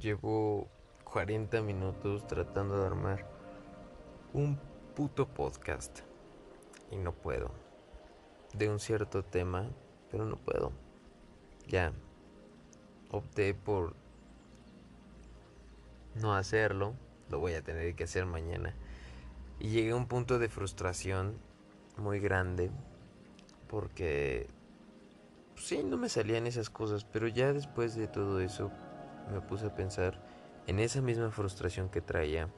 Llevo 40 minutos tratando de armar un puto podcast y no puedo. De un cierto tema, pero no puedo. Ya opté por no hacerlo, lo voy a tener que hacer mañana. Y llegué a un punto de frustración muy grande porque pues sí, no me salían esas cosas, pero ya después de todo eso me puse a pensar en esa misma frustración que traía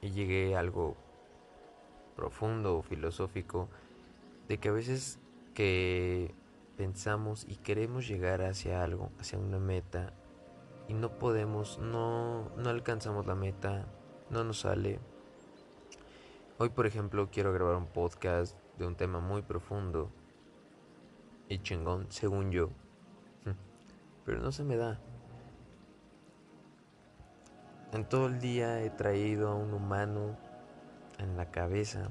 y llegué a algo profundo o filosófico de que a veces que pensamos y queremos llegar hacia algo, hacia una meta y no podemos, no, no alcanzamos la meta, no nos sale. Hoy por ejemplo quiero grabar un podcast de un tema muy profundo y chingón, según yo, pero no se me da. En todo el día he traído a un humano en la cabeza.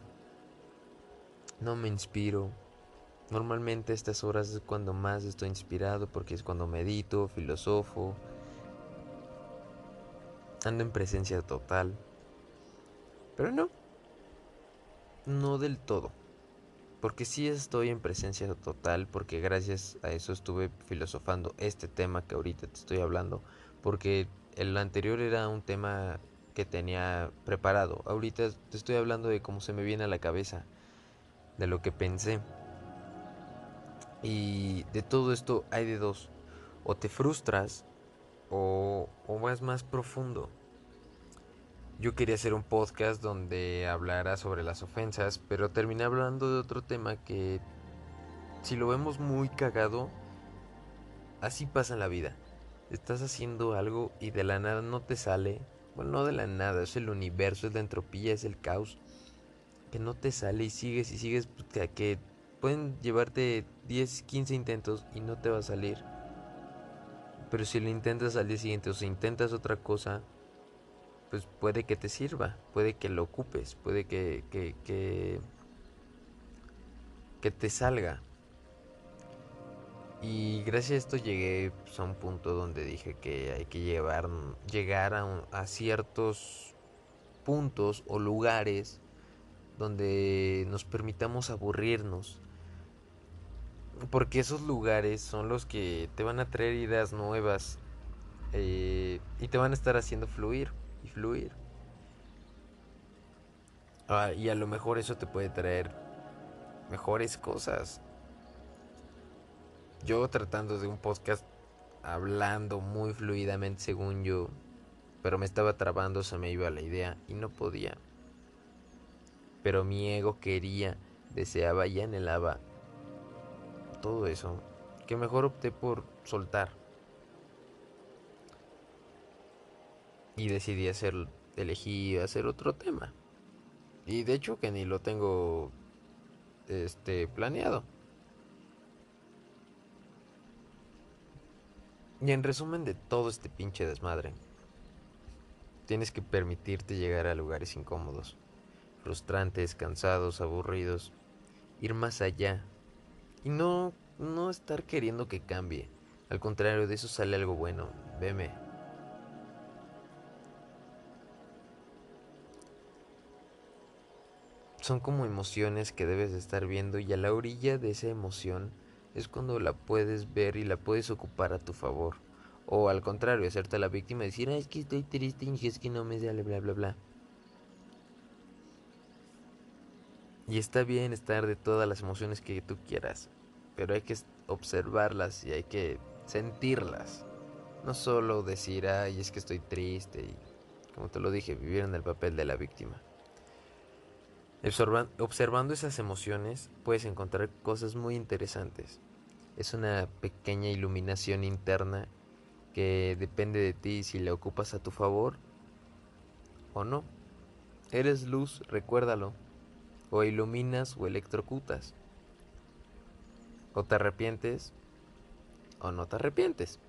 No me inspiro. Normalmente estas horas es cuando más estoy inspirado porque es cuando medito, filosofo. Ando en presencia total. Pero no. No del todo. Porque sí estoy en presencia total, porque gracias a eso estuve filosofando este tema que ahorita te estoy hablando, porque el anterior era un tema que tenía preparado. Ahorita te estoy hablando de cómo se me viene a la cabeza, de lo que pensé. Y de todo esto hay de dos. O te frustras o, vas más profundo. Yo quería hacer un podcast donde hablara sobre las ofensas, pero terminé hablando de otro tema que, si lo vemos muy cagado, así pasa en la vida estás haciendo algo y de la nada no te sale, bueno, no de la nada, es el universo, es la entropía, es el caos, que no te sale y sigues y sigues, pues, que, pueden llevarte 10, 15 intentos y no te va a salir. Pero si lo intentas al día siguiente o si intentas otra cosa, pues puede que te sirva, puede que lo ocupes, puede que, que, que, que te salga. Y gracias a esto llegué pues, a un punto donde dije que hay que llevar, llegar a, ciertos puntos o lugares donde nos permitamos aburrirnos. Porque esos lugares son los que te van a traer ideas nuevas eh, y te van a estar haciendo fluir y fluir. Ah, y a lo mejor eso te puede traer mejores cosas yo tratando de un podcast hablando muy fluidamente según yo, pero me estaba trabando, se me iba la idea y no podía. Pero mi ego quería, deseaba y anhelaba todo eso, que mejor opté por soltar. Y decidí hacer, elegí hacer otro tema. Y de hecho que ni lo tengo este planeado. Y en resumen de todo este pinche desmadre, tienes que permitirte llegar a lugares incómodos, frustrantes, cansados, aburridos, ir más allá y no no estar queriendo que cambie. Al contrario, de eso sale algo bueno. Veme. Son como emociones que debes estar viendo y a la orilla de esa emoción es cuando la puedes ver y la puedes ocupar a tu favor. O al contrario, hacerte la víctima y decir, es que estoy triste y es que no me sale, bla, bla, bla. Y está bien estar de todas las emociones que tú quieras, pero hay que observarlas y hay que sentirlas. No solo decir, ay, es que estoy triste y, como te lo dije, vivir en el papel de la víctima. Observando esas emociones puedes encontrar cosas muy interesantes. Es una pequeña iluminación interna que depende de ti si la ocupas a tu favor o no. Eres luz, recuérdalo. O iluminas o electrocutas. O te arrepientes o no te arrepientes.